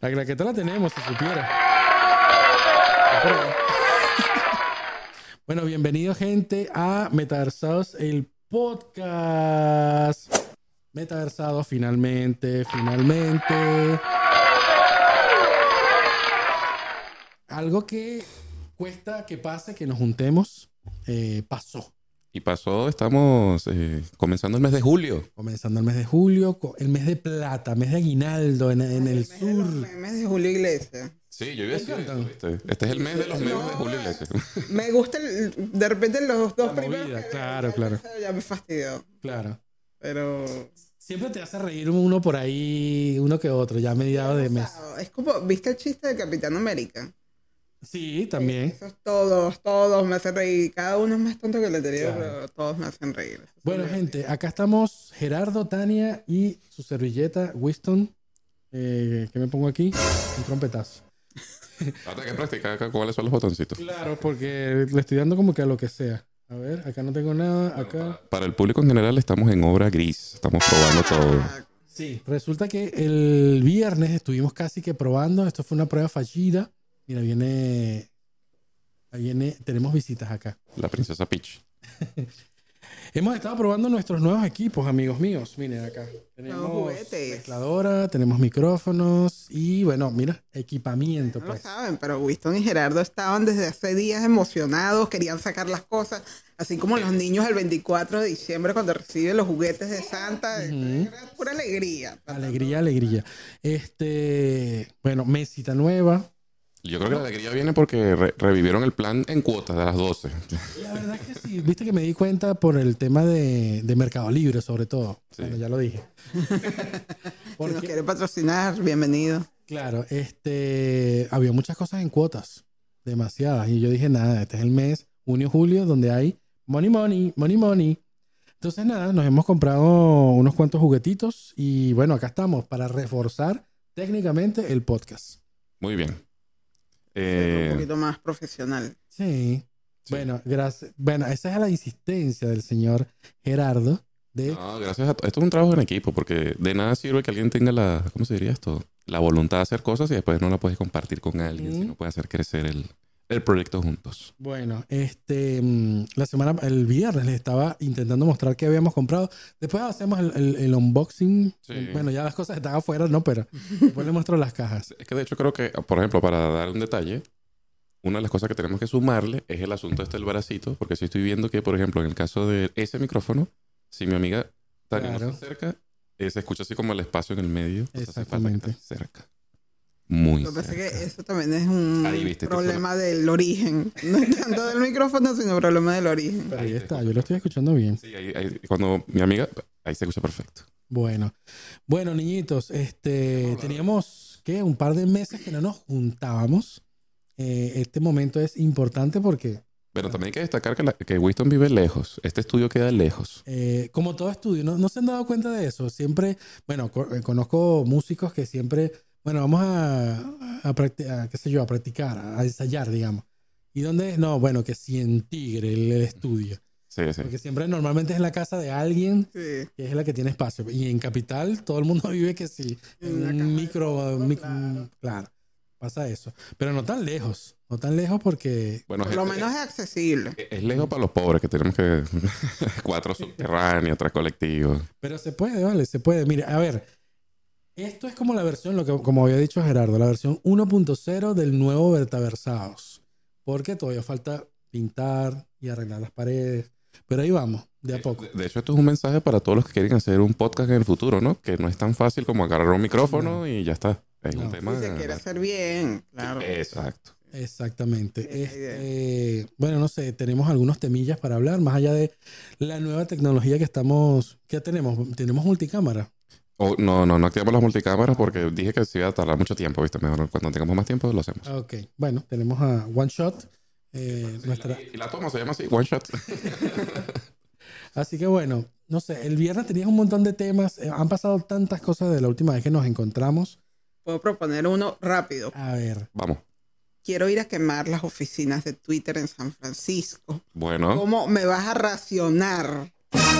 La claqueta la tenemos, si supiera. Bueno, bienvenido gente a Metaversados, el podcast. Metaversados, finalmente, finalmente. Algo que cuesta que pase, que nos juntemos, eh, pasó. Y pasó, estamos eh, comenzando el mes de julio. Comenzando el mes de julio, el mes de plata, mes de aguinaldo en, en el mes de sur. los memes de Julio Iglesias. Sí, yo iba a decir ¿viste? Este es el mes de los memes de Julio Iglesias. Me gusta el- de repente los dos La primeros. movida, que- claro, ya- claro. Ya me fastidió. Claro. Pero. Siempre te hace reír uno por ahí, uno que otro, ya a mediados de mes. Es como, ¿viste el chiste de Capitán América? Sí, también. Esos todos, todos me hacen reír. Cada uno es más tonto que el anterior, Claro. pero todos me hacen reír. Esos Bueno, gente, acá estamos Gerardo, Tania y su servilleta, Winston. Eh, ¿Qué me pongo aquí? Un trompetazo. Ahora hay que practicar acá cuáles son los botoncitos. Claro, porque le estoy dando como que a lo que sea. A ver, acá no tengo nada, acá. Para, para el público en general estamos en obra gris. Estamos probando todo. Ah, Sí, resulta que el viernes estuvimos casi que probando. Esto fue una prueba fallida. Mira, viene. ahí viene. Tenemos visitas acá. La princesa Peach. Hemos estado probando nuestros nuevos equipos, amigos míos. Miren acá. Tenemos juguetes. mezcladora, tenemos micrófonos y bueno, mira, equipamiento. No lo Pues. saben, pero Winston y Gerardo estaban desde hace días emocionados, querían sacar las cosas, así como los niños el 24 de diciembre cuando reciben los juguetes de Santa. Era pura alegría. Alegría, alegría. Este, bueno, mesita nueva. Yo creo que la alegría viene porque re- revivieron el plan en cuotas de las 12. La verdad que sí, viste que me di cuenta por el tema de, de Mercado Libre, sobre todo. Sí. Bueno, ya lo dije. Si nos quiere patrocinar, bienvenido. claro, este, había muchas cosas en cuotas, demasiadas. Y yo dije, nada, este es el mes, junio, julio, donde hay money, money, money, money. Entonces, nada, nos hemos comprado unos cuantos juguetitos y bueno, acá estamos para reforzar técnicamente el podcast. Muy bien. Un Eh, poquito más profesional. Sí. Sí. Bueno, gracias. Bueno, esa es la insistencia del señor Gerardo de no, gracias a to- Esto es un trabajo en equipo porque de nada sirve que alguien tenga la, ¿cómo se diría esto? La voluntad de hacer cosas y después no la puedes compartir con alguien, Mm. sino puede hacer crecer el, el proyecto juntos. Bueno, este, mm, la semana, el viernes les estaba intentando mostrar qué habíamos comprado. Después hacemos el, el- el unboxing. Sí. Bueno, ya las cosas están afuera, ¿no? Pero después les muestro las cajas. Es que de hecho creo que, por ejemplo, para dar un detalle, una de las cosas que tenemos que sumarle es el asunto este del bracito, porque si estoy viendo que, por ejemplo, en el caso de ese micrófono, si mi amiga Tania no Claro. se acerca, eh, se escucha así como el espacio en el medio. Exactamente. cerca. Muy Lo que pasa es que eso también es un problema del origen. No es tanto del micrófono, sino problema del origen. Pero ahí está, yo lo estoy escuchando bien. Sí, ahí- ahí- cuando mi amiga, ahí se escucha perfecto. Bueno, bueno, niñitos, este, teníamos que un par de meses que no nos juntábamos. Eh, este momento es importante porque Pero también hay que destacar que, la- que Winston vive lejos. Este estudio queda lejos. Eh, como todo estudio, ¿no, ¿no se han dado cuenta de eso? Siempre, bueno, co- eh, conozco músicos que siempre, bueno, vamos a, a, practi- a, qué sé yo, a practicar, a ensayar, digamos. ¿Y dónde es? No, bueno, que si en Tigre el, el estudio. Sí, sí. Porque siempre normalmente es en la casa de alguien Sí. que es la que tiene espacio. Y en Capital todo el mundo vive que sí, En un micro, claro. claro, pasa eso. Pero no tan lejos, no tan lejos porque... Bueno, Por lo gente, menos es accesible. es- es lejos para los pobres que tenemos que cuatro subterráneos, tres colectivos. Pero se puede, vale, se puede. Mire, a ver, esto es como la versión, lo que, como había dicho Gerardo, la versión 1.0 del nuevo Vertaversados. Porque todavía falta pintar y arreglar las paredes. Pero ahí vamos, de a poco. De, de hecho, esto es un mensaje para todos los que quieren hacer un podcast en el futuro, ¿no? Que no es tan fácil como agarrar un micrófono y ya está. Es No. un tema. Si se quiere hacer bien, claro. Exacto. Exactamente. Este, bueno, no sé, tenemos algunos temillas para hablar, más allá de la nueva tecnología que estamos, ¿qué tenemos? Tenemos multicámara. O, no, no, no activamos las multicámaras porque dije que se iba a tardar mucho tiempo, ¿viste? Mejor cuando tengamos más tiempo lo hacemos. Ok, bueno, tenemos a One Shot. eh, nuestra, Y la toma se llama así, one shot. Así que bueno, no sé, el viernes tenías un montón de temas, eh, han pasado tantas cosas de la última vez que nos encontramos. Puedo proponer uno rápido. A ver, Vamos. Quiero ir a quemar las oficinas de Twitter en San Francisco. Bueno, ¿Cómo me vas a racionar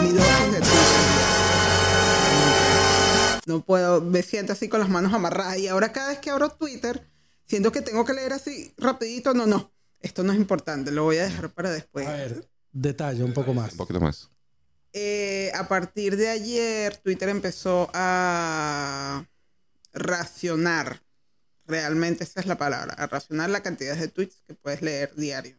mi dosis de Twitter? No puedo, me siento así con las manos amarradas. Y ahora cada vez que abro Twitter, siento que tengo que leer así rapidito. No, no, esto no es importante, lo voy a dejar para después. A ver, detalle un poco más. Un poquito más. Eh, a partir de ayer, Twitter empezó a racionar, realmente esa es la palabra, a racionar la cantidad de tweets que puedes leer diario.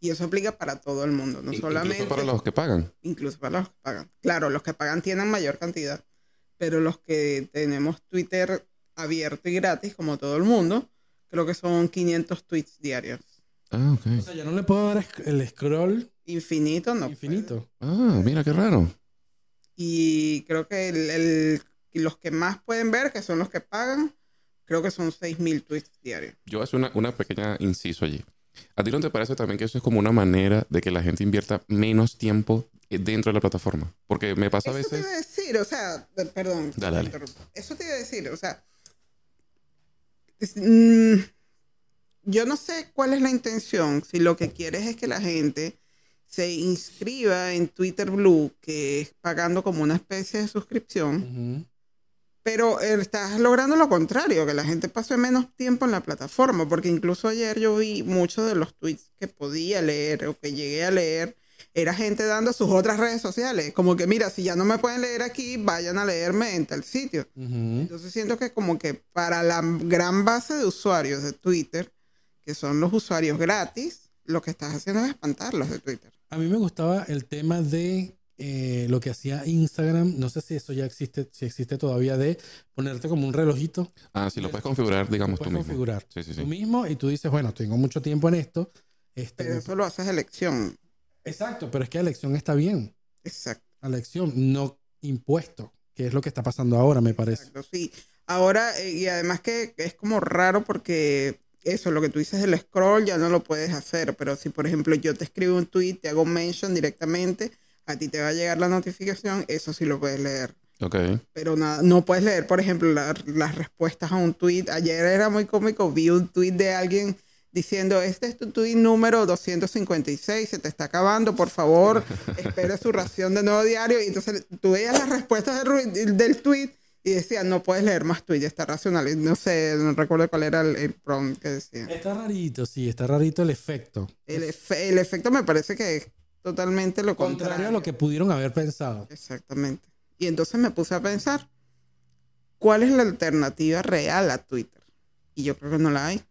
Y eso aplica para todo el mundo, no solamente... Incluso para los que pagan. incluso para los que pagan. Claro, los que pagan tienen mayor cantidad, pero los que tenemos Twitter abierto y gratis, como todo el mundo, creo que son 500 tweets diarios. Ah, O ok. sea, ya no le puedo dar el scroll Infinito, no. infinito. Ah, mira qué raro. Y creo que el- el- los que más pueden ver, que son los que pagan, creo que son 6.000 tweets diarios. Yo voy a hacer una, una pequeña inciso allí. ¿A ti no te parece también que eso es como una manera de que la gente invierta menos tiempo eh, dentro de la plataforma? Porque me pasa a Eso te veces... iba a decir, o sea, eh, perdón. Dale, dale. Eso te iba a decir, o sea, es- mm, yo no sé cuál es la intención, si lo que quieres es que la gente se inscriba en Twitter Blue, que es pagando como una especie de suscripción, Ujú. Pero eh, estás logrando lo contrario, que la gente pase menos tiempo en la plataforma, porque incluso ayer yo vi muchos de los tweets que podía leer o que llegué a leer, era gente dando sus otras redes sociales, como que mira, si ya no me pueden leer aquí, vayan a leerme en tal sitio. Entonces siento que como que para la gran base de usuarios de Twitter, que son los usuarios gratis, lo que estás haciendo es espantarlos de Twitter. A mí me gustaba el tema de eh, lo que hacía Instagram. No sé si eso ya existe, si existe todavía, de ponerte como un relojito. Ah, sí, lo puedes configurar, digamos, tú Puedes mismo. configurar Sí, sí, tú sí. mismo y tú dices, bueno, tengo mucho tiempo en esto. Este, Pero eso lo haces elección. Exacto, pero es que elección está bien. Exacto. La elección, no impuesto, que es lo que está pasando ahora, me parece. Exacto, sí. Ahora, eh, y además que es como raro porque eso, lo que tú dices del scroll ya no lo puedes hacer, pero si por ejemplo yo te escribo un tweet, te hago mention directamente, a ti te va a llegar la notificación, eso sí lo puedes leer. Ok. Pero nada, no puedes leer, por ejemplo, la- las respuestas a un tweet. Ayer era muy cómico, vi un tweet de alguien diciendo, este es tu tweet número 256, se te está acabando, por favor, espera su ración de nuevo diario. Y entonces tú veías las respuestas del, del tweet y decía, no puedes leer más tweets, está racional. Y no sé, no recuerdo cuál era el, el prompt que decía. Está rarito, sí, está rarito el efecto. El, efe- el efecto me parece que es totalmente lo contrario. Contrario a lo que pudieron haber pensado. Exactamente. Y entonces me puse a pensar, ¿cuál es la alternativa real a Twitter? Y yo creo que no la hay.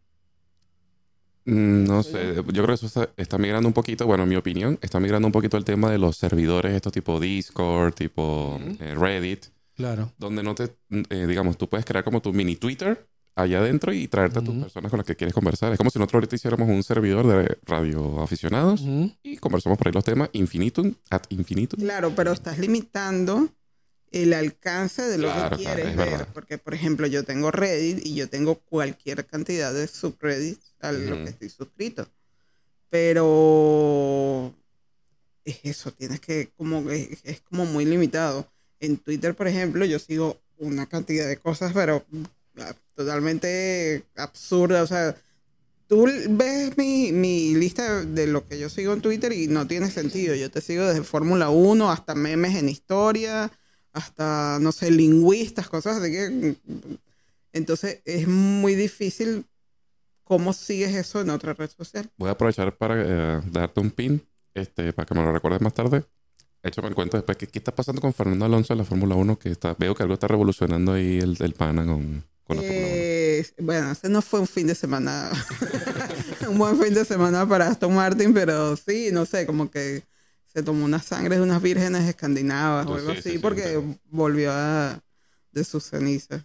Mm, No sé, yo creo que eso está, está migrando un poquito, bueno, en mi opinión, está migrando un poquito el tema de los servidores, estos tipo Discord, tipo eh, Reddit, Claro. donde no te, eh, digamos, tú puedes crear como tu mini Twitter allá adentro y traerte a tus personas con las que quieres conversar. Es como si nosotros ahorita hiciéramos un servidor de radio aficionados Ujú. y conversamos por ahí los temas infinitum, ad infinitum. Claro, pero estás limitando el alcance de lo Claro, que claro, quieres es ver. Porque, por ejemplo, yo tengo Reddit y yo tengo cualquier cantidad de subreddits a lo Ujú. que estoy suscrito. Pero es eso, tienes que, como es, es como muy limitado. En Twitter, por ejemplo, yo sigo una cantidad de cosas, pero totalmente absurda. O sea, tú ves mi, mi lista de lo que yo sigo en Twitter y no tiene sentido. Yo te sigo desde Fórmula 1 hasta memes en historia, hasta, no sé, lingüistas, cosas así que... Entonces es muy difícil cómo sigues eso en otra red social. Voy a aprovechar para eh, darte un pin, este, para que me lo recuerdes más tarde. Échame en cuenta después que qué está pasando con Fernando Alonso en la Fórmula 1, que está, veo que algo está revolucionando ahí el, el pana con, con la Fórmula 1. Eh, bueno, ese no fue un fin de semana, un buen fin de semana para Aston Martin, pero sí, no sé, como que se tomó una sangre de unas vírgenes escandinavas o Oh, algo sí, así, sí, sí, porque volvió a, de sus cenizas.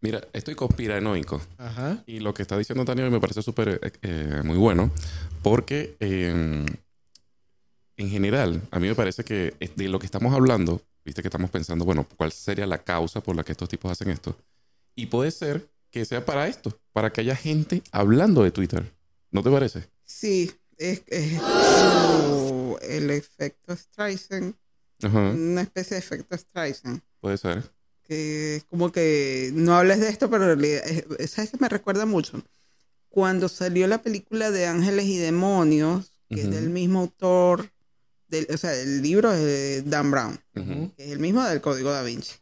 Mira, estoy conspiranoico. Ajá. Y lo que está diciendo Daniel me parece súper eh, eh, muy bueno, porque eh, en general, a mí me parece que de lo que estamos hablando, viste que estamos pensando, bueno, ¿cuál sería la causa por la que estos tipos hacen esto? Y puede ser que sea para esto, para que haya gente hablando de Twitter. ¿No te parece? Sí, es, es como el efecto Streisand, Ajá, una especie de efecto Streisand. puede ser. que es como que no hables de esto, pero en realidad, es- ¿sabes que me recuerda mucho? Cuando salió la película de Ángeles y Demonios, que es del mismo autor, del, o sea, el libro es de Dan Brown, que es el mismo del Código Da Vinci.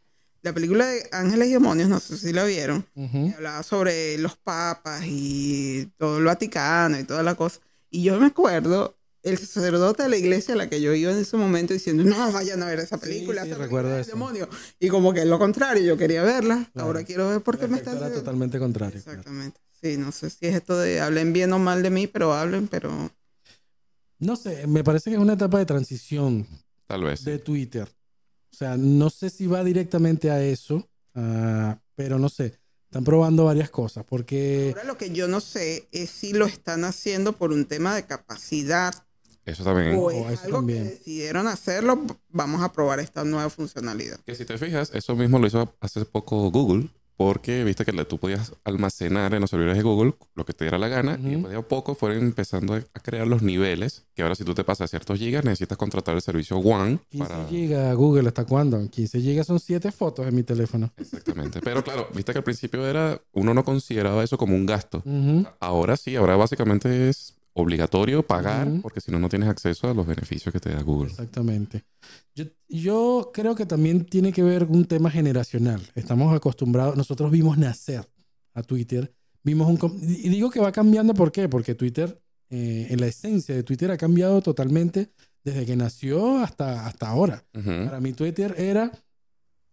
La película de Ángeles y Demonios, no sé si la vieron, Ujú. que hablaba sobre los papas y todo el Vaticano y toda la cosa. Y yo me acuerdo el sacerdote de la iglesia a la que yo iba en ese momento diciendo, no, vayan a ver esa Sí, película, sí, esa recuerdo eso. demonio. Y como que es lo contrario, yo quería verla, Claro. ahora quiero ver por qué me están era totalmente contrario. claro. Exactamente. Sí, no sé si es esto de hablen bien o mal de mí, pero hablen, pero... No sé, me parece que es una etapa de transición Tal vez. sí. de Twitter. O sea, no sé si va directamente a eso, ah, pero no sé. Están probando varias cosas porque Ahora lo que yo no sé es si lo están haciendo por un tema de capacidad Eso también. o Oh, es eso algo también. que decidieron hacerlo, vamos a probar esta nueva funcionalidad. Que si te fijas, eso mismo lo hizo hace poco Google, porque viste que tú podías almacenar en los servidores de Google lo que te diera la gana, y después de a poco fueron empezando a crear los niveles, que ahora si tú te pasas ciertos gigas, necesitas contratar el servicio One 15 para... gigas Google, ¿hasta cuándo? 15 gigas son 7 fotos en mi teléfono. Exactamente. Pero claro, viste que al principio era, uno no consideraba eso como un gasto. Ahora sí, ahora básicamente es obligatorio pagar, Ujú. porque si no, no tienes acceso a los beneficios que te da Google. Exactamente. Yo, yo creo que también tiene que ver un tema generacional. Estamos acostumbrados, nosotros vimos nacer a Twitter, vimos un... Y digo que va cambiando, ¿por qué? Porque Twitter, eh, en la esencia de Twitter ha cambiado totalmente desde que nació hasta, hasta ahora. Ujú. Para mí Twitter era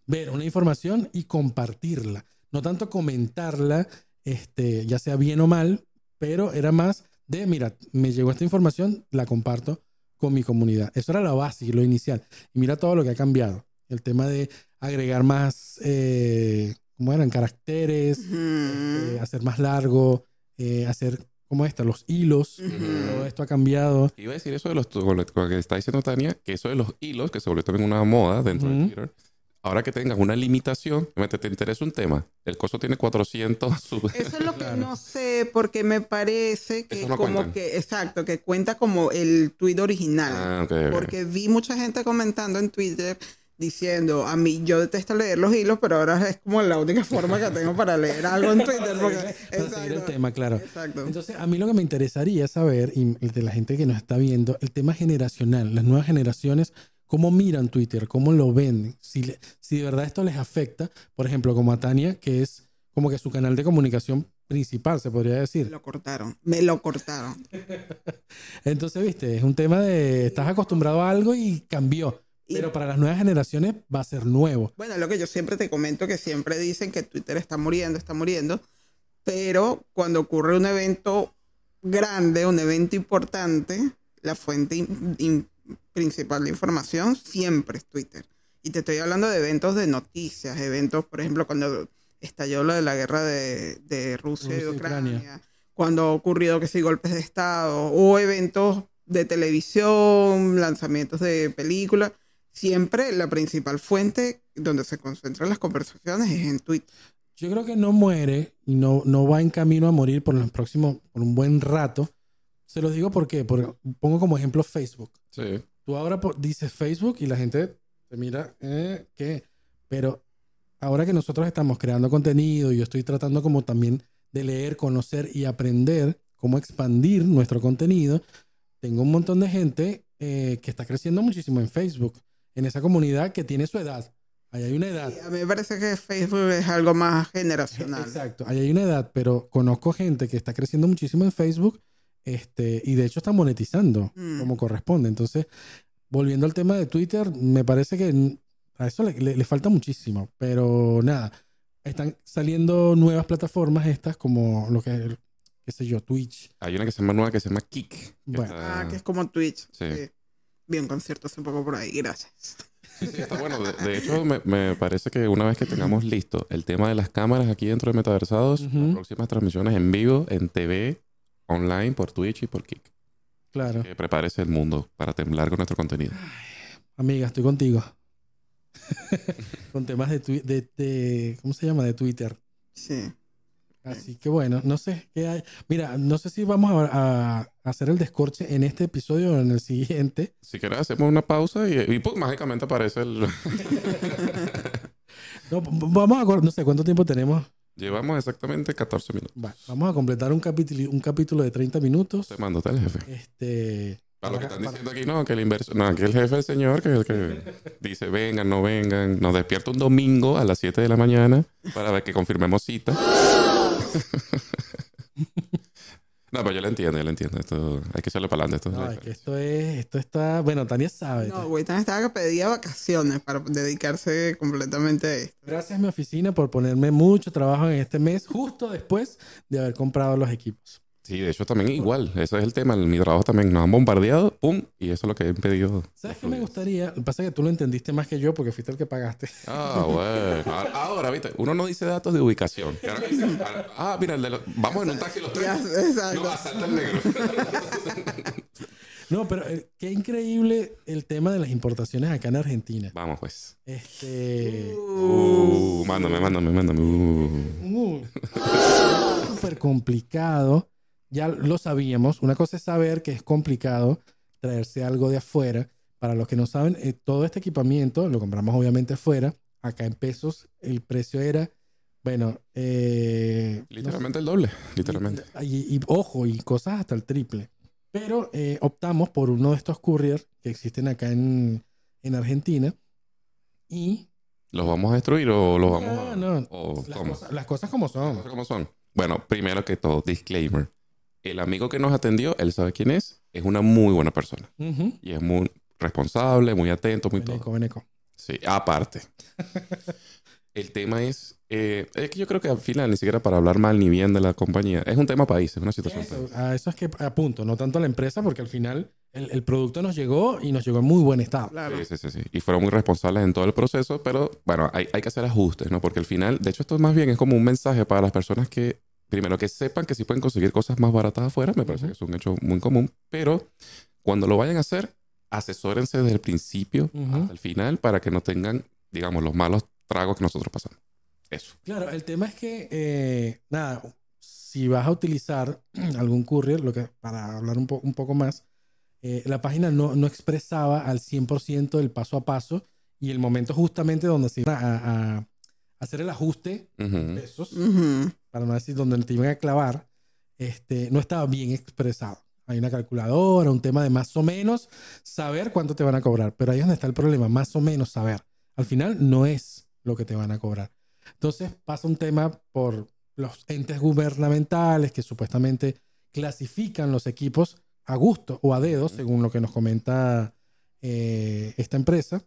ver una información y compartirla, no tanto comentarla, este, ya sea bien o mal, pero era más de, mira, me llegó esta información, la comparto con mi comunidad. Eso era la base y lo inicial. Y mira todo lo que ha cambiado. El tema de agregar más, eh, ¿cómo eran? Caracteres, eh, hacer más largo, eh, hacer, ¿cómo está? Los hilos. Todo esto ha cambiado. Iba a decir eso de los, con lo que está diciendo Tania, que eso de los hilos, que se volvió también una moda dentro de Ujú. Twitter. Ahora que tengas una limitación, te, te interesa un tema. El coso tiene 400 sub- Eso es lo que Claro. no sé, porque me parece que no como cuentan. que, exacto, que cuenta como el tweet original. Ah, ok, ok. Porque vi mucha gente comentando en Twitter diciendo, a mí yo detesto leer los hilos, pero ahora es como la única forma que tengo para leer algo en Twitter. Porque, Para seguir el exacto, tema, claro. exacto. Entonces, a mí lo que me interesaría saber, y de la gente que nos está viendo, el tema generacional, las nuevas generaciones, cómo miran Twitter, cómo lo ven, si, le- si de verdad esto les afecta, por ejemplo, como a Tania, que es como que su canal de comunicación principal, se podría Me decir. lo cortaron, me lo cortaron. Entonces, viste, es un tema de, estás acostumbrado a algo y cambió, Y- pero para las nuevas generaciones va a ser nuevo. Bueno, lo que yo siempre te comento, que siempre dicen que Twitter está muriendo, está muriendo, pero cuando ocurre un evento grande, un evento importante, la fuente in- in- principal de información siempre es Twitter. Y te estoy hablando de eventos de noticias, eventos, por ejemplo, cuando estalló lo de la guerra de, de Rusia y Rusia y Ucrania, Ucrania. cuando ha ocurrido que sí golpes de Estado, o eventos de televisión, lanzamientos de películas, siempre la principal fuente donde se concentran las conversaciones es en Twitter. Yo creo que no muere y no, no va en camino a morir por los próximos, por un buen rato. Se los digo porque, porque pongo como ejemplo Facebook. Sí. Tú ahora dices Facebook y la gente te mira, eh, ¿qué? Pero ahora que nosotros estamos creando contenido y yo estoy tratando como también de leer, conocer y aprender cómo expandir nuestro contenido, tengo un montón de gente eh, que está creciendo muchísimo en Facebook, en esa comunidad que tiene su edad. Ahí hay una edad. Y a mí me parece que Facebook es algo más generacional. Exacto, ahí hay una edad, pero conozco gente que está creciendo muchísimo en Facebook este, y de hecho está monetizando Mm. como corresponde. Entonces, volviendo al tema de Twitter, me parece que a eso le, le- le falta muchísimo, pero nada, están saliendo nuevas plataformas estas como lo que, qué sé yo, Twitch. Hay una que se llama nueva que se llama que Bueno. está- Ah, que es como Twitch. Sí. Sí. Vi un concierto hace poco por ahí, gracias. Sí, sí, está bueno. De, de hecho, me, me parece que una vez que tengamos listo el tema de las cámaras aquí dentro de Metaversados, las próximas transmisiones en vivo, en TV, online, por Twitch y por Kik. Claro, Que prepárese el mundo para temblar con nuestro contenido. amiga, estoy contigo. Con temas de, de, de- ¿cómo se llama? De Twitter. Sí. Así que bueno, no sé qué hay. Mira, no sé si vamos a, a hacer el descorche en este episodio o en el siguiente. Si quieres, hacemos una pausa y, y pues, mágicamente aparece el... No, vamos a, no sé cuánto tiempo tenemos. Llevamos exactamente 14 minutos. Va, vamos a completar un capítulo, un capítulo de 30 minutos. Te mando, el jefe. Este, Para lo que Para- están para- diciendo aquí, no, que el inversor, no, aquí el jefe del señor que, que dice vengan, no vengan, nos despierta un domingo a las 7 de la mañana para ver que confirmemos cita. no, pero yo lo entiendo, yo lo entiendo. Esto, hay que echarle para adelante. Esto No, es que esto es, esto está, bueno, Tania sabe. No, Witan estaba que pedía vacaciones para dedicarse completamente a esto. Gracias mi oficina por ponerme mucho trabajo en este mes, justo después de haber comprado los equipos. Sí, de hecho también igual. Ese es el tema. Mi trabajo también nos han bombardeado, pum, y eso es lo que he impedido. ¿Sabes qué me gustaría? Lo que pasa es que tú lo entendiste más que yo porque fuiste el que pagaste. Ah, bueno. Ahora, ahora, viste, uno no dice datos de ubicación. Que dice, ah, mira, el de los- vamos en un taxi los tres. Ya, exacto. No, asalta el negro. No, pero eh, qué increíble el tema de las importaciones acá en Argentina. Vamos, pues. Este. Uh, mándame, mándame, mándame. Uh. uh, Súper complicado. Ya lo sabíamos. Una cosa es saber que es complicado traerse algo de afuera. Para los que no saben, eh, todo este equipamiento lo compramos obviamente afuera. Acá en pesos el precio era, bueno, eh, no sé, Literalmente el doble. Literalmente. y, y- ojo, y cosas hasta el triple. Pero eh, optamos por uno de estos couriers que existen acá en, en Argentina. Y ¿Los vamos a destruir o los vamos a.? no. ¿O las, cosas, las cosas como son. ¿Cómo- ¿Cómo son? Bueno, primero que todo, disclaimer. El amigo que nos atendió, él sabe quién es, es una muy buena persona. Y es muy responsable, muy atento, muy todo. Veneco, veneco. Sí, aparte. El tema es, eh, es que yo creo que al final ni siquiera para hablar mal ni bien de la compañía, es un tema país, es una situación Eso, país. a eso es que apunto, no tanto a la empresa, porque al final el, el producto nos llegó y nos llegó en muy buen estado. Claro. Sí, sí, sí, sí. Y fueron muy responsables en todo el proceso, pero bueno, hay, hay que hacer ajustes, ¿no? Porque al final, de hecho, esto más bien es como un mensaje para las personas que, primero, que sepan que sí pueden conseguir cosas más baratas afuera, me parece que es un hecho muy común, pero cuando lo vayan a hacer, asesórense desde el principio hasta el final para que no tengan, digamos, los malos tragos que nosotros pasamos. Eso. Claro, el tema es que, eh, nada, si vas a utilizar algún courier, lo que, para hablar un, po- un poco más, eh, la página no, no expresaba al 100% el paso a paso y el momento justamente donde se iba a, a hacer el ajuste de pesos, para no decir donde te iban a clavar, este, no estaba bien expresado. Hay una calculadora, un tema de más o menos saber cuánto te van a cobrar, pero ahí es donde está el problema, más o menos saber. Al final no es lo que te van a cobrar. Entonces pasa un tema por los entes gubernamentales que supuestamente clasifican los equipos a gusto o a dedo, según lo que nos comenta eh, esta empresa.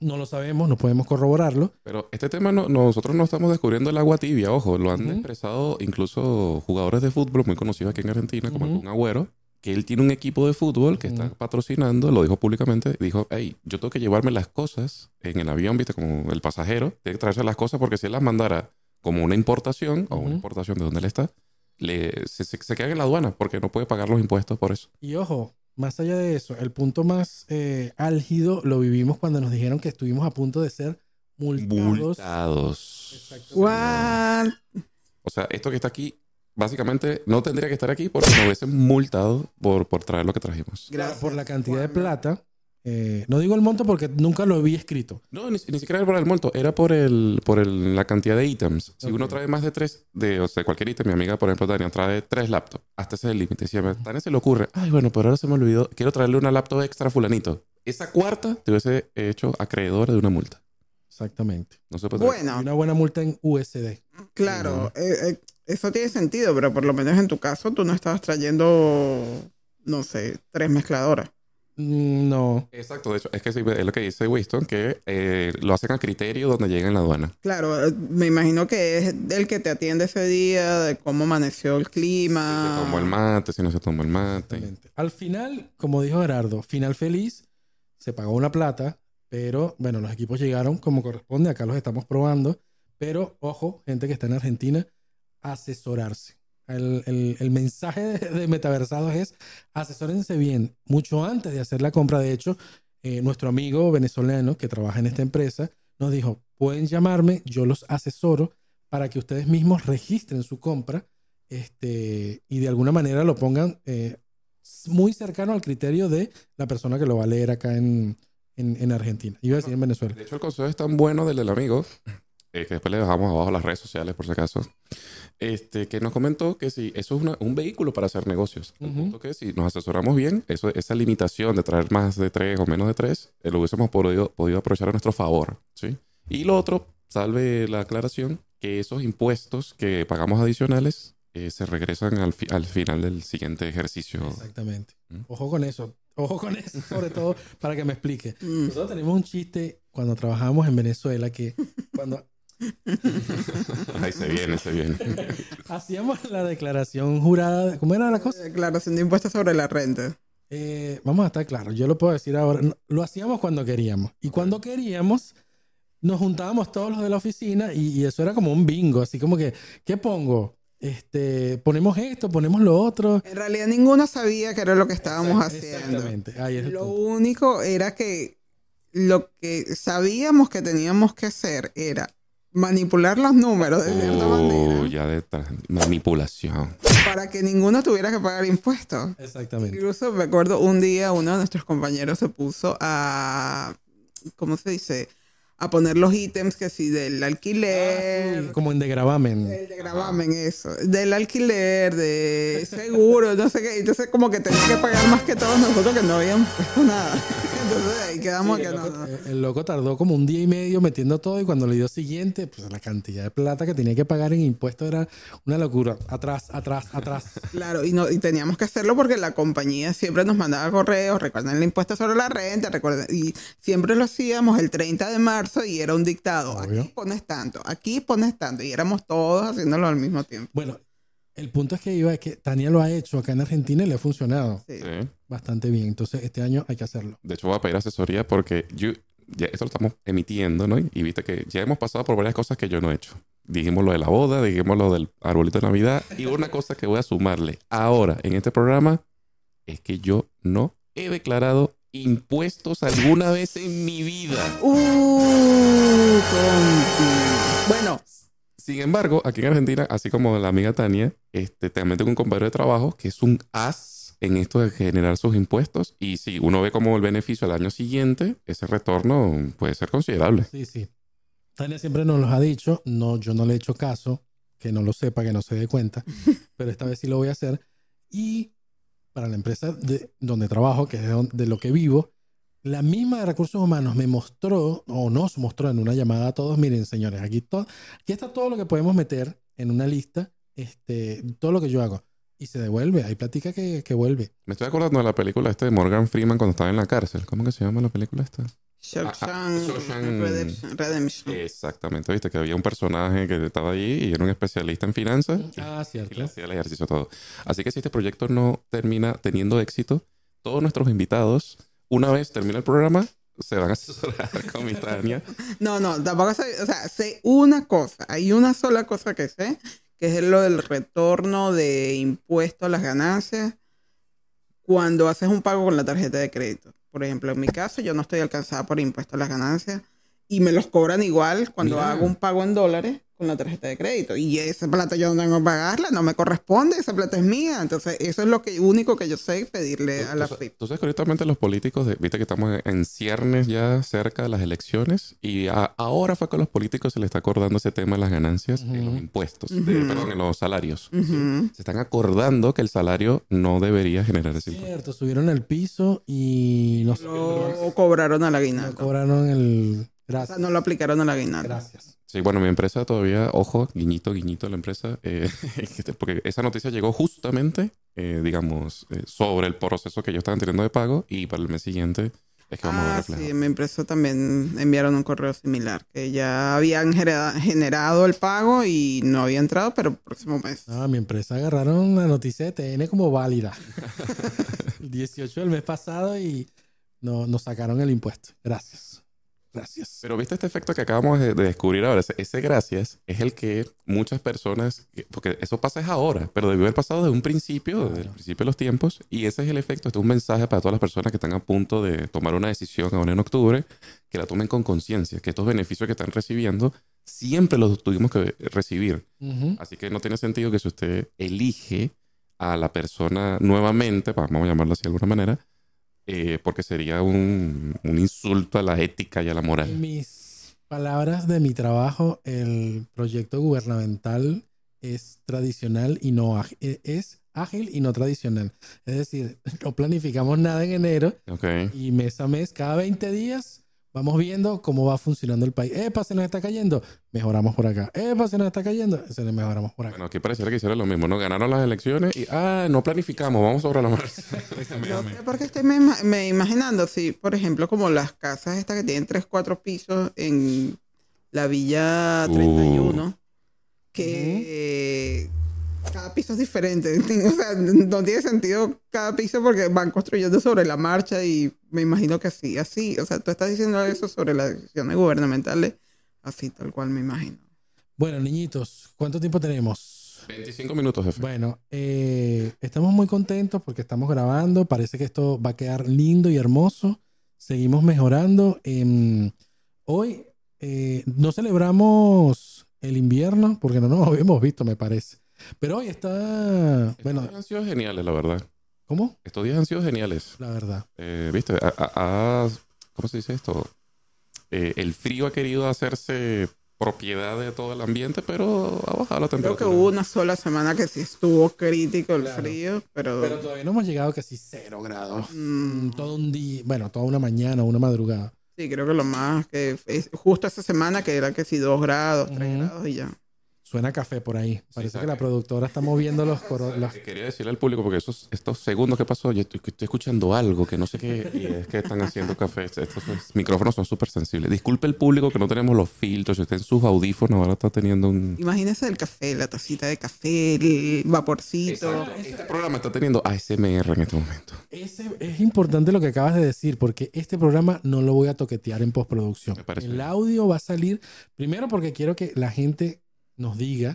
No lo sabemos, no podemos corroborarlo. Pero este tema no, nosotros no estamos descubriendo el agua tibia, ojo, lo han expresado incluso jugadores de fútbol muy conocidos aquí en Argentina, como el Kun Agüero, que él tiene un equipo de fútbol que está patrocinando, lo dijo públicamente, dijo, hey, yo tengo que llevarme las cosas en el avión, viste, como el pasajero, tiene que traerse las cosas porque si él las mandara como una importación, o una importación de donde él está, le, se, se, se queda en la aduana porque no puede pagar los impuestos por eso. Y ojo, más allá de eso, el punto más eh, álgido lo vivimos cuando nos dijeron que estuvimos a punto de ser multados. Multados. What? O sea, esto que está aquí, básicamente no tendría que estar aquí porque nos hubiesen multado por, por traer lo que trajimos. Gracias. por la cantidad de plata. Eh, no digo el monto porque nunca lo vi escrito. No, ni, ni siquiera era por el monto, era por el por el, la cantidad de ítems. Si uno trae más de tres, de, o sea, cualquier ítem, mi amiga, por ejemplo, Tania, trae tres laptops. Hasta ese es el límite. Si a Tania se le ocurre, ay, bueno, pero ahora se me olvidó, quiero traerle una laptop extra a fulanito. Esa cuarta te hubiese hecho acreedor de una multa. Exactamente. No se puede Bueno, una buena multa en USD. claro, eh, eh, eso tiene sentido, pero por lo menos en tu caso tú no estabas trayendo, no sé, tres mezcladoras. Mm, No. Exacto, de hecho, es que sí, es lo que dice Winston, que eh, lo hacen a criterio donde llega en la aduana. Claro, eh, me imagino que es el que te atiende ese día, de cómo amaneció el Si clima. se tomó el mate, si no se tomó el mate. Al final, como dijo Gerardo, final feliz, se pagó una plata, pero bueno, los equipos llegaron como corresponde, acá los estamos probando, pero ojo, gente que está en Argentina, asesorarse. El, el- el mensaje de, Metaversados es asesórense bien mucho antes de hacer la compra. De hecho, eh, nuestro amigo venezolano que trabaja en esta empresa nos dijo, pueden llamarme, yo los asesoro para que ustedes mismos registren su compra este, y de alguna manera lo pongan eh, muy cercano al criterio de la persona que lo va a leer acá en, en, en Argentina. Iba a decir en Venezuela. De hecho, el consejo es tan bueno del del amigo eh, que después le dejamos abajo las redes sociales por si acaso, este, que nos comentó que si eso es una- un vehículo para hacer negocios. El Ujú. punto que si nos asesoramos bien, eso, esa limitación de traer más de tres o menos de tres, eh, lo hubiésemos podido, podido aprovechar a nuestro favor. ¿sí? Y lo otro, salve la aclaración, que esos impuestos que pagamos adicionales eh, se regresan al, fi- al final del siguiente ejercicio. Exactamente. ¿Mm? Ojo con eso. Ojo con eso, sobre todo para que me explique. Mm. Nosotros tenemos un chiste cuando trabajábamos en Venezuela que cuando Ahí se viene, se viene. hacíamos la declaración jurada, ¿cómo era la cosa? Declaración de impuestos sobre la renta. Eh, vamos a estar claros, yo lo puedo decir ahora. Lo hacíamos cuando queríamos. Y cuando queríamos, nos juntábamos todos los de la oficina y, y eso era como un bingo, así como que, ¿qué pongo? Este, ponemos esto, ponemos lo otro. En realidad ninguno sabía qué era lo que estábamos haciendo. Exactamente. Ahí es el Lo punto. único era que lo que sabíamos que teníamos que hacer era manipular los números de cierta Oh, manera ya de manipulación. para que ninguno tuviera que pagar impuestos. Exactamente. Incluso me acuerdo un día uno de nuestros compañeros se puso a, ¿cómo se dice? A poner los ítems que sí, del alquiler, Sí, como en de gravamen. el de gravamen, eso, del alquiler, de seguro, no sé qué. Entonces como que tenía que pagar más que todos nosotros que no habíamos puesto nada. Entonces ahí quedamos Sí, que el, loco, no. el loco tardó como un día y medio metiendo todo y cuando le dio siguiente, pues la cantidad de plata que tenía que pagar en impuestos era una locura. Atrás, atrás, atrás. Claro, y, no, y teníamos que hacerlo porque la compañía siempre nos mandaba correos, recuerden el impuesto sobre la renta, recuerden, y siempre lo hacíamos el 30 de marzo y era un dictado. Obvio. Aquí pones tanto, aquí pones tanto, y éramos todos haciéndolo al mismo tiempo. Bueno, el punto es que iba es que Tania lo ha hecho acá en Argentina y le ha funcionado Sí. Bastante bien. Entonces este año hay que hacerlo. De hecho, voy a pedir asesoría porque yo, ya esto lo estamos emitiendo, ¿no? Y viste que ya hemos pasado por varias cosas que yo no he hecho. Dijimos lo de la boda, dijimos lo del arbolito de Navidad. Y una cosa que voy a sumarle ahora en este programa es que yo no he declarado impuestos alguna vez en mi vida. Uh. Bueno, Sin embargo, aquí en Argentina, así como la amiga Tania, este, también tengo un compañero de trabajo que es un as en esto de generar sus impuestos. Y si uno ve como el beneficio al año siguiente, ese retorno puede ser considerable. Sí, sí. Tania siempre nos los ha dicho. No, yo no le he hecho caso. Que no lo sepa, que no se dé cuenta. Pero esta vez sí lo voy a hacer. Y para la empresa de, donde trabajo, que es de lo que vivo, la misma de recursos humanos me mostró, o nos mostró en una llamada a todos, miren señores, aquí, to- aquí está todo lo que podemos meter en una lista, este, todo lo que yo hago. Y se devuelve, hay plática que, que vuelve. Me estoy acordando de la película esta de Morgan Freeman cuando estaba en la cárcel. ¿Cómo que se llama la película esta? Shawshank Ah, Shawshank. Redemption. Redemption. Exactamente, viste que había un personaje que estaba allí y era un especialista en finanzas. Ah, Y cierto. le hacía el ejercicio todo. Así que si este proyecto no termina teniendo éxito, todos nuestros invitados, una vez termina el programa, se van a asesorar con mi Tania. No, no, tampoco sé, o sea, sé una cosa, hay una sola cosa que sé, que es lo del retorno de impuesto a las ganancias cuando haces un pago con la tarjeta de crédito. Por ejemplo, en mi caso, yo no estoy alcanzada por impuesto a las ganancias y me los cobran igual cuando Mira. hago un pago en dólares con la tarjeta de crédito. Y esa plata yo no tengo que pagarla, no me corresponde, esa plata es mía. Entonces, eso es lo que, único que yo sé pedirle a la FIP. que ahorita los políticos, de- viste que estamos en ciernes ya cerca de las elecciones y a- ahora fue que a los políticos se les está acordando ese tema de las ganancias en los impuestos, de- perdón, en los salarios. Se están acordando que el salario no debería generar ese impuesto. Cierto, subieron el piso y nos Lo cobraron a la nos aguinaldo. cobraron el... O sea, Gracias. no lo aplicaron a la aguinaldo. Gracias. Sí, bueno, mi empresa todavía, ojo, guiñito, guiñito la empresa, eh, porque esa noticia llegó justamente, eh, digamos, eh, sobre el proceso que ellos estaban teniendo de pago y para el mes siguiente es que vamos a ver Ah, reflejado. sí, en mi empresa también enviaron un correo similar, que ya habían genera- generado el pago y no había entrado, pero el próximo mes. Ah, mi empresa agarraron la noticia de TN como válida. el 18 del mes pasado y no, nos sacaron el impuesto. Gracias. Gracias. Pero viste este efecto que acabamos de, de descubrir ahora, ese, ese gracias es el que muchas personas, porque eso pasa es ahora, pero debió haber pasado desde un principio, desde el principio de los tiempos, y ese es el efecto, este es un mensaje para todas las personas que están a punto de tomar una decisión ahora en octubre, que la tomen con conciencia, que estos beneficios que están recibiendo siempre los tuvimos que recibir. Así que no tiene sentido que si usted elige a la persona nuevamente, vamos a llamarlo así de alguna manera, eh, porque sería un, un insulto a la ética y a la moral. Mis Palabras de mi trabajo, el proyecto gubernamental es tradicional y no e, Es ágil y no tradicional. Es decir, no planificamos nada en enero Ok. y mes a mes, cada 20 días, vamos viendo cómo va funcionando el país. ¡Epa, se nos está cayendo! Mejoramos por acá. ¡Epa, se nos está cayendo! Se nos mejoramos por acá. Bueno, aquí pareciera que hicieron lo mismo, ¿no? Ganaron las elecciones y, ah, no planificamos, vamos sobre la marcha. No sé por qué estoy me, me imaginando, sí, por ejemplo, como las casas estas que tienen 3, 4 pisos en la Villa Uh. 31, que cada piso es diferente. O sea, no tiene sentido cada piso porque van construyendo sobre la marcha y me imagino que así, así. O sea, tú estás diciendo eso sobre las decisiones gubernamentales, así tal cual me imagino. Bueno, niñitos, ¿cuánto tiempo tenemos? 25 minutos, jefe. Bueno, eh, estamos muy contentos porque estamos grabando. Parece que esto va a quedar lindo y hermoso. Seguimos mejorando. Em, hoy eh, no celebramos el invierno porque no nos habíamos visto, me parece. Pero hoy está. Estos Bueno, días han sido geniales, la verdad. ¿cómo? Estos días han sido geniales. La verdad. Eh, ¿Viste? A- a- a- ¿Cómo se dice esto? Eh, el frío ha querido hacerse propiedad de todo el ambiente, pero ha bajado la Creo temperatura. que hubo una sola semana que sí estuvo crítico el Claro. frío, pero... Pero todavía no hemos llegado casi cero grados. mm, Todo un día, bueno, toda una mañana, una madrugada. Sí, creo que lo más que es justo esta semana que era que sí, dos grados, tres Ujú. grados y ya. Suena café por ahí. Parece que la productora está moviendo los coros. los- Quería decirle al público, porque esos, estos segundos que pasó, yo estoy, estoy escuchando algo que no sé qué, y es que están haciendo café. Estos micrófonos son súper sensibles. Disculpe el público que no tenemos los filtros, si usted en sus audífonos ahora está teniendo un... Imagínese el café, la tacita de café, el vaporcito. Exacto. Este programa está teniendo ASMR en este momento. Ese, es importante lo que acabas de decir, porque este programa no lo voy a toquetear en postproducción. Me parece El bien. audio va a salir, primero porque quiero que la gente nos diga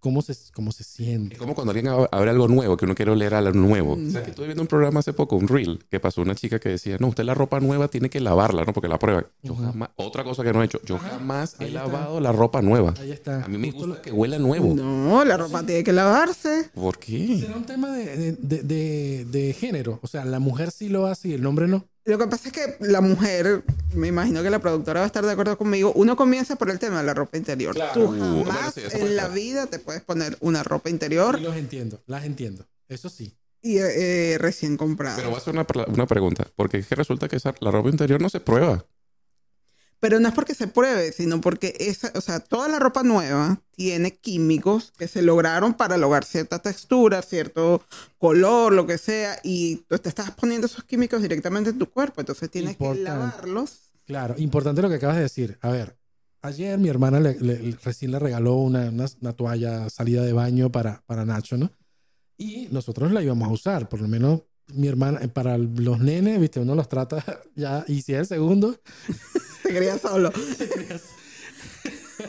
cómo se, cómo se siente. Es como cuando alguien ab- abre algo nuevo, que uno quiere oler algo nuevo. Mm. O sea, que estuve viendo un programa hace poco, un reel, que pasó una chica que decía, no, usted la ropa nueva tiene que lavarla, ¿no? Porque la prueba. Yo jamás, otra cosa que no he hecho, yo Ajá. jamás he está. lavado la ropa nueva. Ahí está. A mí me Justo gusta lo- que huela nuevo. No, la ropa tiene que lavarse. ¿Por qué? Será un tema de, de- de- de- de género. O sea, la mujer sí lo hace y el hombre no. Lo que pasa es que la mujer, me imagino que la productora va a estar de acuerdo conmigo, uno comienza por el tema de la ropa interior. Claro. Tú bueno, jamás sí, en la ser. vida te puedes poner una ropa interior Y los entiendo, las entiendo. Eso sí. y eh, recién comprada. Pero voy a hacer una, una pregunta, porque es que resulta que esa- la ropa interior no se prueba. Pero no es porque se pruebe, sino porque esa, o sea, toda la ropa nueva tiene químicos que se lograron para lograr cierta textura, cierto color, lo que sea, y tú te estás poniendo esos químicos directamente en tu cuerpo, entonces tienes Importante. que lavarlos. Claro, importante lo que acabas de decir. A ver, ayer mi hermana le- le- recién le regaló una, una- una toalla salida de baño para, para Nacho, ¿no? Y nosotros la íbamos a usar, por lo menos mi hermana, eh, para los nenes, viste, uno los trata ya, y si es el segundo, Se quería solo.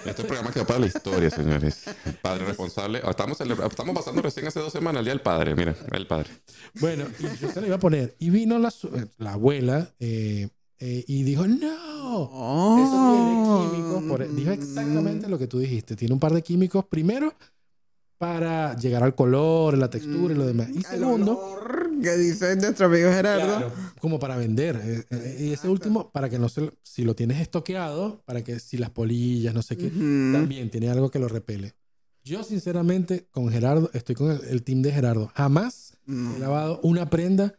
Este programa quedó para la historia, señores. El padre responsable. Ah, Estamos, estamos pasando recién hace dos semanas el Día del Padre. Mira, el padre. bueno, y yo se la iba a poner. Y vino la, su- la abuela eh, eh, y dijo, no, Eso tiene químicos. por- dijo exactamente lo que tú dijiste. Tiene un par de químicos. Primero, para llegar al color, la textura y lo demás. Y segundo, olor que dice nuestro amigo Gerardo. claro, como para vender. Eh, eh, y ese último, para que no se... Si lo tienes estoqueado, para que si las polillas, no sé qué, Ujú. también tiene algo que lo repele. Yo, sinceramente, con Gerardo, estoy con el, el team de Gerardo. Jamás No. he lavado una prenda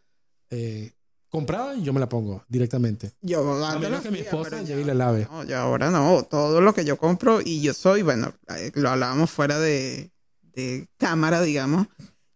eh, comprada y yo me la pongo directamente. Yo A menos que mi esposa llegue y la lave. No, ya ahora no. Todo lo que yo compro y yo soy, bueno, eh, lo hablábamos fuera de, de cámara, digamos.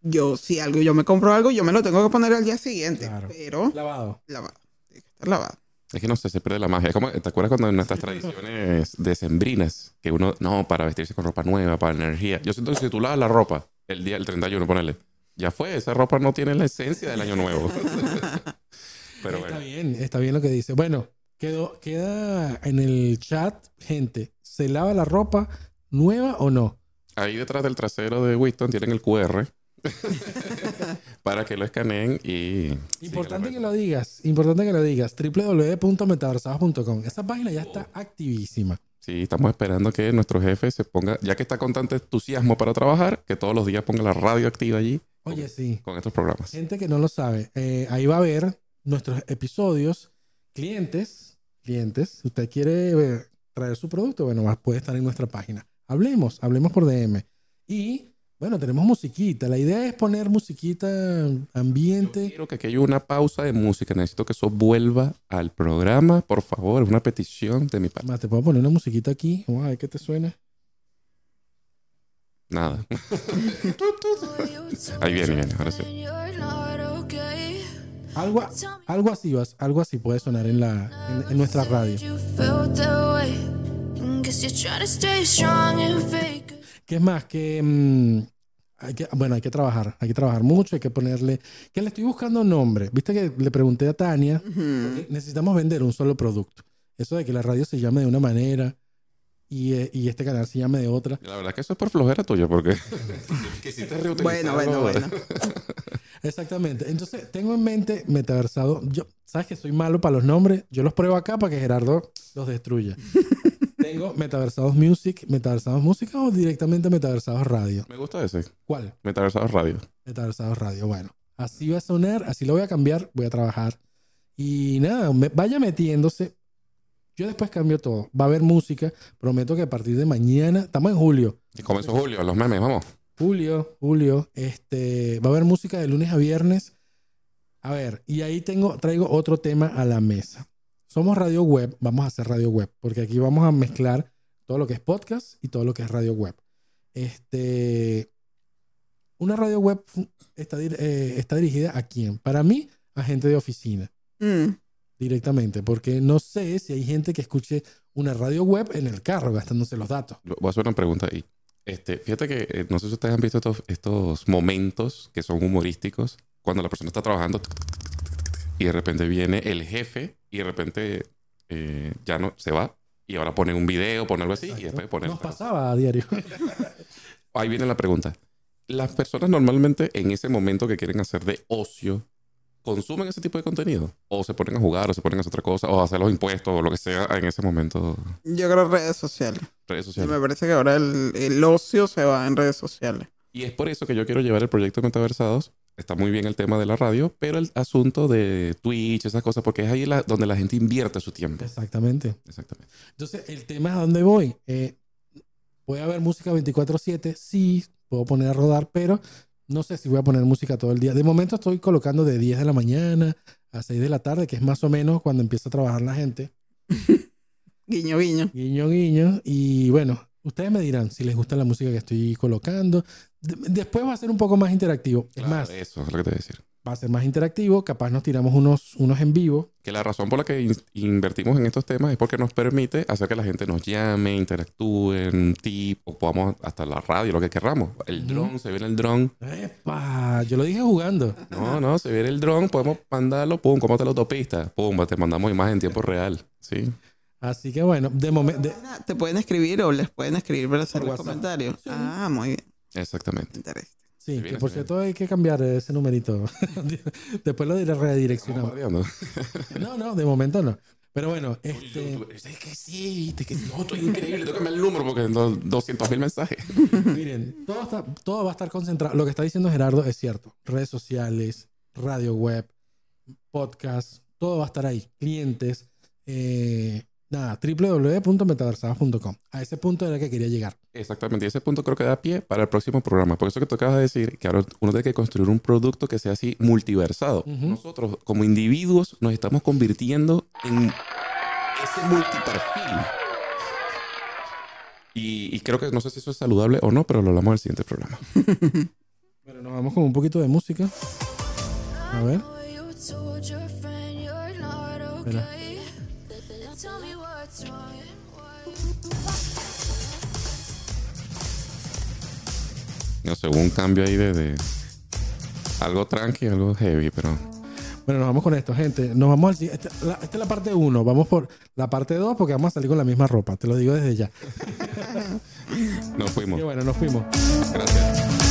Yo, si algo, yo me compro algo, yo me lo tengo que poner al día siguiente. Claro. Pero Lavado. lavado. Tiene que estar lavado. Es que no sé, se pierde la magia. Es como, ¿te acuerdas cuando en nuestras tradiciones decembrinas, que uno, no, para vestirse con ropa nueva, para energía? Yo siento que si tú lavas la ropa el día, el 31, ponele, ya fue, esa ropa no tiene la esencia del año nuevo. Pero está bueno, bien, está bien lo que dice. Bueno, quedó, queda en el chat, gente, ¿se lava la ropa nueva o no? ahí detrás del trasero de Winston tienen el QR para que lo escaneen y... Importante que lo digas, importante que lo digas. www.metaversados.com. Esa página ya está activísima. Sí, estamos esperando que nuestro jefe se ponga, ya que está con tanto entusiasmo para trabajar, que todos los días ponga la radio activa allí Oye, sí. con estos programas. Gente que no lo sabe, eh, ahí va a ver nuestros episodios. Clientes, clientes, si usted quiere eh, traer su producto, bueno, puede estar en nuestra página. Hablemos, hablemos por DM. Y bueno, tenemos musiquita. La idea es poner musiquita, ambiente. Quiero que aquí haya una pausa de música. Necesito que eso vuelva al programa, por favor. Es una petición de mi parte. Más, te puedo poner una musiquita aquí. Vamos a ver qué te suena. Nada. Ahí viene, viene, ahora sí. Algo, algo así, vas- algo así puede sonar en la en, en nuestra radio. ¿Qué es más? Que mm, hay que, bueno, hay que trabajar, hay que trabajar mucho, hay que ponerle, que le estoy buscando nombre. Viste que le pregunté a Tania, porque necesitamos vender un solo producto. Eso de que la radio se llame de una manera y, eh, y este canal se llame de otra. La verdad que eso es por flojera tuya, porque quisiste Bueno, bueno, bueno. Exactamente. Entonces, tengo en mente metaversado. Yo, sabes que soy malo para los nombres. Yo los pruebo acá para que Gerardo los destruya. tengo metaversados music, metaversados música o directamente metaversados radio. Me gusta ese. ¿Cuál? Metaversados Radio. Metaversados radio. Bueno, así va a sonar, así lo voy a cambiar, voy a trabajar. Y nada, me- vaya metiéndose. Yo después cambio todo. Va a haber música. Prometo que a partir de mañana, estamos en julio. Y comenzó Julio, los memes, vamos. Julio, Julio, este, va a haber música de lunes a viernes. A ver, y ahí tengo, traigo otro tema a la mesa. Somos radio web, vamos a hacer radio web, porque aquí vamos a mezclar todo lo que es podcast y todo lo que es radio web. Este, una radio web está, eh, está dirigida a quién? Para mí, a gente de oficina, Mm. directamente, porque no sé si hay gente que escuche una radio web en el carro gastándose los datos. Voy a hacer una pregunta ahí. Este, fíjate que eh, no sé si ustedes han visto estos, estos momentos que son humorísticos cuando la persona está trabajando y de repente viene el jefe y de repente eh, ya no se va y ahora pone un video, pone algo así y después pone... Nos pasaba a diario. Ahí viene la pregunta. Las personas normalmente en ese momento que quieren hacer de ocio, ¿consumen ese tipo de contenido? ¿O se ponen a jugar, o se ponen a hacer otra cosa, o a hacer los impuestos, o lo que sea en ese momento? Yo creo redes sociales. Redes Y sociales. me parece que ahora el, el ocio se va en redes sociales. Y es por eso que yo quiero llevar el proyecto de Metaversados. Está muy bien el tema de la radio, pero el asunto de Twitch, esas cosas, porque es ahí la- donde la gente invierte su tiempo. Exactamente. Exactamente. Entonces, el tema es a dónde voy. Eh, ¿Puede haber música 24/7? Sí, puedo poner a rodar, pero no sé si voy a poner música todo el día. De momento estoy colocando de 10 de la mañana a 6 de la tarde, que es más o menos cuando empieza a trabajar la gente. Guiño, guiño. Guiño, guiño. Y bueno, ustedes me dirán si les gusta la música que estoy colocando. De- después va a ser un poco más interactivo. Es Claro, más, Eso es lo que te voy a decir. va a ser más interactivo. Capaz nos tiramos unos, unos en vivo. Que la razón por la que in- invertimos en estos temas es porque nos permite hacer que la gente nos llame, interactúe, un tip, o podamos hasta la radio, lo que querramos. El Ujú. dron, se viene el dron. ¡Epa! Yo lo dije jugando. No, no, se viene el dron, podemos mandarlo, pum, cómo te la autopista, pum, te mandamos imagen en tiempo real. Sí. Así que bueno, de momento. Te pueden escribir o les pueden escribir para hacer los comentarios. Sí. Ah, muy bien. Exactamente. Interesante. Sí, que por cierto hay que cambiar ese numerito. Después lo diré Estamos redireccionado. bardeando. No, no, de momento no. Pero bueno, este, Es que sí, es que no, estoy increíble, tócame el número porque no, 200 mil mensajes. miren, todo, está- todo va a estar concentrado. Lo que está diciendo Gerardo es cierto. Redes sociales, radio web, podcast, todo va a estar ahí. Clientes, eh, nada, www.metaversadas.com. A ese punto era que quería llegar. Exactamente, y ese punto creo que da pie para el próximo programa. Por eso que tú acabas de decir que ahora uno tiene que construir un producto que sea así multiversado. Nosotros, como individuos, nos estamos convirtiendo en ese multiperfil. Y, y creo que no sé si eso es saludable o no, pero lo hablamos en el siguiente programa. Bueno, nos vamos con un poquito de música. A ver. Espera. No sé, hubo un cambio ahí de, de algo tranqui, algo heavy, pero Bueno, nos vamos con esto, gente. Nos vamos al. Esta, la- esta es la parte 1. Vamos por la parte 2 porque vamos a salir con la misma ropa. Te lo digo desde ya. nos fuimos. Y bueno, nos fuimos. Gracias.